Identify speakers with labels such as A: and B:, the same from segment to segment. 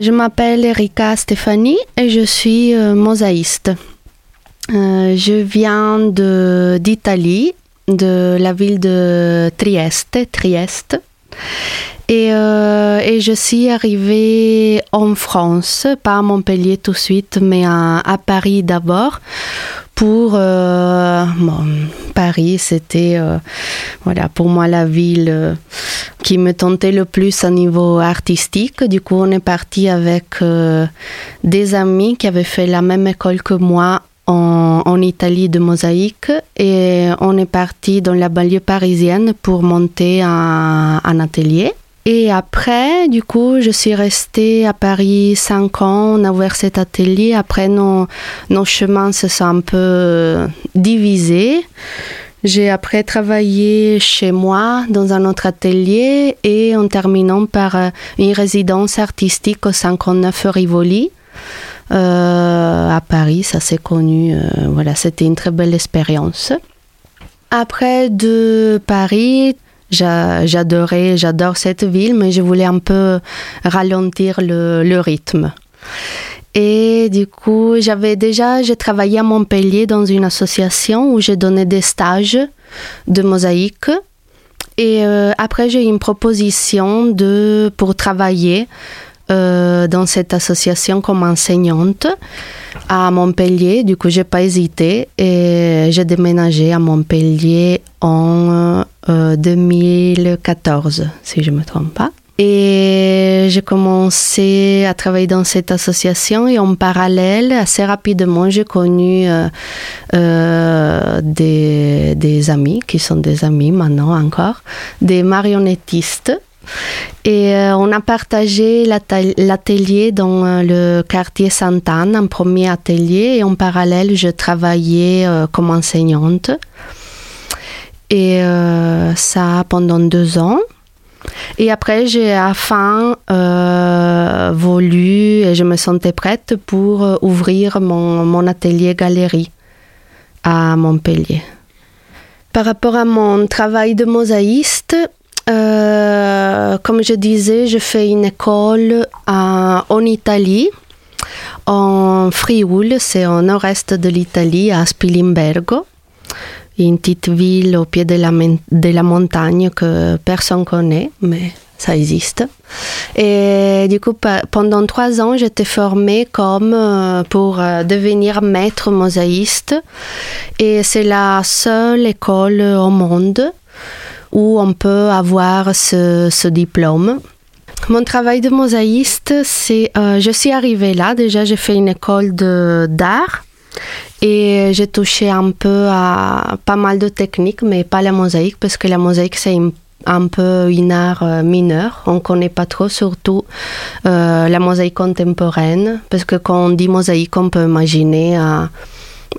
A: Je m'appelle Erika Stéphanie et je suis euh, mosaïste. Euh, je viens d'Italie, de, la ville de Trieste, Trieste. Et, euh, et, je suis arrivée en France, pas à Montpellier tout de suite, mais à Paris d'abord, pour euh, Paris, c'était euh, voilà pour moi la ville euh, qui me tentait le plus à niveau artistique. Du coup, on est parti avec des amis qui avaient fait la même école que moi en, en, Italie de mosaïque et on est parti dans la banlieue parisienne pour monter un, un atelier. Et après, du coup, je suis restée à Paris cinq ans. On a ouvert cet atelier. Après, nos, nos chemins se sont un peu divisés. J'ai après travaillé chez moi dans un autre atelier et en terminant par une résidence artistique au 59 Rivoli. Euh, à Paris, ça s'est connu. Euh, voilà, c'était une très belle expérience. Après de Paris, J'adorais, j'adore cette ville, mais je voulais un peu ralentir le, rythme. Et du coup, j'avais déjà, j'ai travaillé à Montpellier dans une association où j'ai donné des stages de mosaïque. Et euh, après, j'ai eu une proposition de, pour travailler euh, dans cette association comme enseignante à Montpellier. Du coup, j'ai pas hésité et j'ai déménagé à Montpellier en 2014, euh, si je me trompe pas. Et j'ai commencé à travailler dans cette association et en parallèle, assez rapidement, j'ai connu euh, euh, des, des, amis, qui sont des amis maintenant encore, des marionnettistes. Et on a partagé l'atelier dans le quartier Sainte-Anne, un premier atelier, et en parallèle, je travaillais comme enseignante. Et euh, ça pendant deux ans. Et après, j'ai enfin euh, voulu et je me sentais prête pour euh, ouvrir mon, atelier galerie à Montpellier. Par rapport à mon travail de mosaïste, euh, comme je disais, je fais une école en Italie, en Frioul, c'est au nord-est de l'Italie, à Spilimbergo une petite ville au pied de la, montagne que personne connaît, mais ça existe. Et du coup, pendant trois ans, j'étais formée comme euh, pour euh, devenir maître mosaïste. Et c'est la seule école au monde où on peut avoir ce, ce diplôme. Mon travail de mosaïste, c'est, euh, je suis arrivée là. Déjà, j'ai fait une école d'art et j'ai touché un peu à pas mal de techniques, mais pas la mosaïque, parce que la mosaïque, c'est un peu une art euh, mineur. On ne connaît pas trop, surtout euh, la mosaïque contemporaine, parce que quand on dit mosaïque, on peut imaginer... Euh,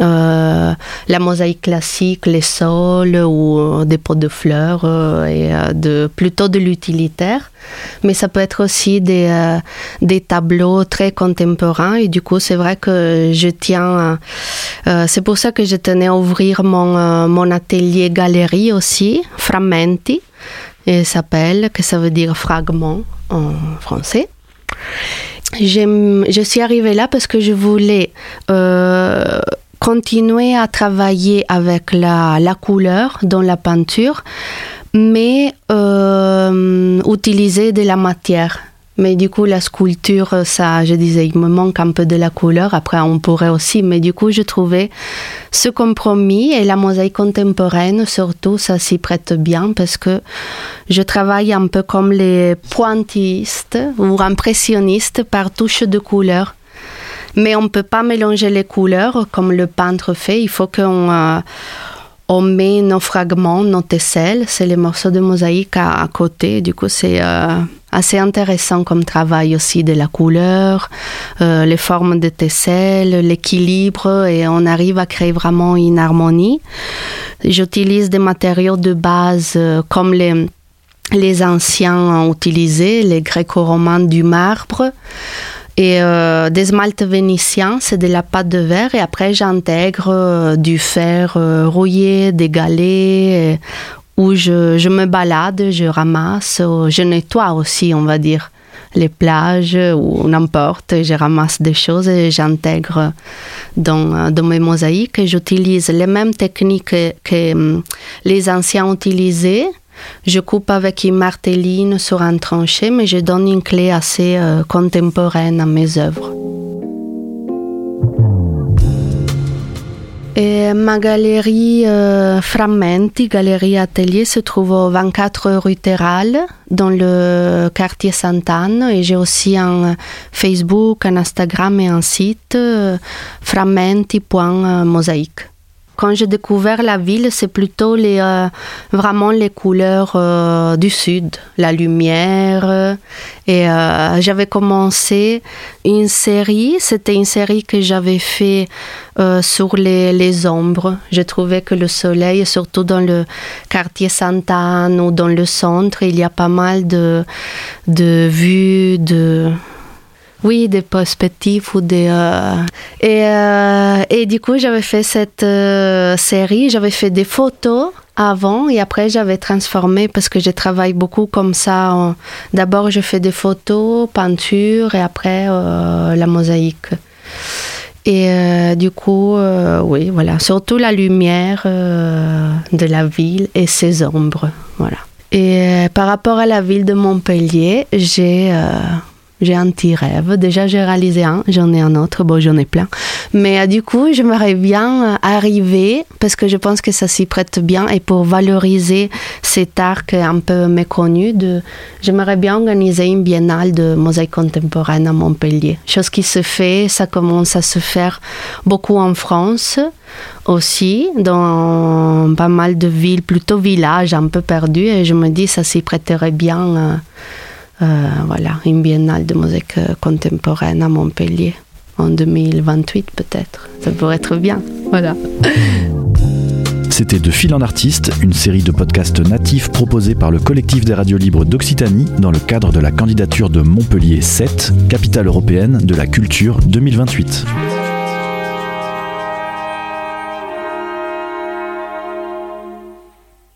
A: euh, la mosaïque classique, les sols ou des pots de fleurs euh, et euh, de, plutôt de l'utilitaire. Mais ça peut être aussi des, euh, des tableaux très contemporains et du coup c'est vrai que je tiens, c'est pour ça que je tenais à ouvrir mon, mon atelier galerie aussi, Frammenti, et s'appelle, que ça veut dire fragment en français. Je suis arrivée là parce que je voulais euh, continuer à travailler avec la, couleur dans la peinture, mais euh, utiliser de la matière. Mais du coup, la sculpture, ça, je disais, il me manque un peu de la couleur. Après, on pourrait aussi. Mais du coup, je trouvais ce compromis et la mosaïque contemporaine, surtout, ça s'y prête bien parce que je travaille un peu comme les pointillistes ou impressionnistes par touche de couleur. Mais on ne peut pas mélanger les couleurs comme le peintre fait. Il faut qu'on euh, on met nos fragments, nos tesselles, c'est les morceaux de mosaïque à, côté. Du coup, c'est euh, assez intéressant comme travail aussi de la couleur, euh, les formes de tesselles, l'équilibre et on arrive à créer vraiment une harmonie. J'utilise des matériaux de base euh, comme les les anciens ont utilisé, les gréco-romains du marbre et euh, des smaltes vénitiens, c'est de la pâte de verre et après j'intègre du fer rouillé, des galets où je, me balade, je ramasse, je nettoie aussi, on va dire, les plages ou n'importe. Je ramasse des choses et j'intègre dans, dans mes mosaïques. Et j'utilise les mêmes techniques que, que hum, les anciens utilisaient. Je coupe avec une marteline sur un tranché, mais je donne une clé assez euh, contemporaine à mes œuvres. Et ma galerie euh, Frammenti, galerie atelier, se trouve au 24 rue Terral, dans le quartier Sainte-Anne. Et j'ai aussi un Facebook, un Instagram et un site, euh, quand j'ai découvert la ville, c'est plutôt les, euh, vraiment les couleurs euh, du sud, la lumière. Et euh, j'avais commencé une série, c'était une série que j'avais fait sur les, les ombres. J'ai trouvé que le soleil, surtout dans le quartier Sainte-Anne ou dans le centre, il y a pas mal de, de vues, de oui, des perspectives ou des. Euh, et, euh, et, du coup, j'avais fait cette euh, série, j'avais fait des photos avant et après j'avais transformé parce que je travaille beaucoup comme ça. D'abord, je fais des photos, peinture et après la mosaïque. Et du coup, oui, voilà, surtout la lumière de la ville et ses ombres, voilà. Et par rapport à la ville de Montpellier, j'ai j'ai un petit rêve. Déjà, j'ai réalisé un, j'en ai un autre, bon, j'en ai plein. Mais euh, du coup, j'aimerais bien euh, arriver, parce que je pense que ça s'y prête bien, et pour valoriser cet art un peu méconnu, de, j'aimerais bien organiser une biennale de mosaïque contemporaine à Montpellier. Chose qui se fait, ça commence à se faire beaucoup en France aussi, dans pas mal de villes, plutôt villages un peu perdus, et je me dis, ça s'y prêterait bien. Euh, voilà, une biennale de musique euh, contemporaine à Montpellier en 2028 peut-être. Ça pourrait être bien. Voilà.
B: C'était De Fil en Artiste, une série de podcasts natifs proposés par le collectif des radios libres d'Occitanie dans le cadre de la candidature de Montpellier 7, capitale européenne de la culture 2028.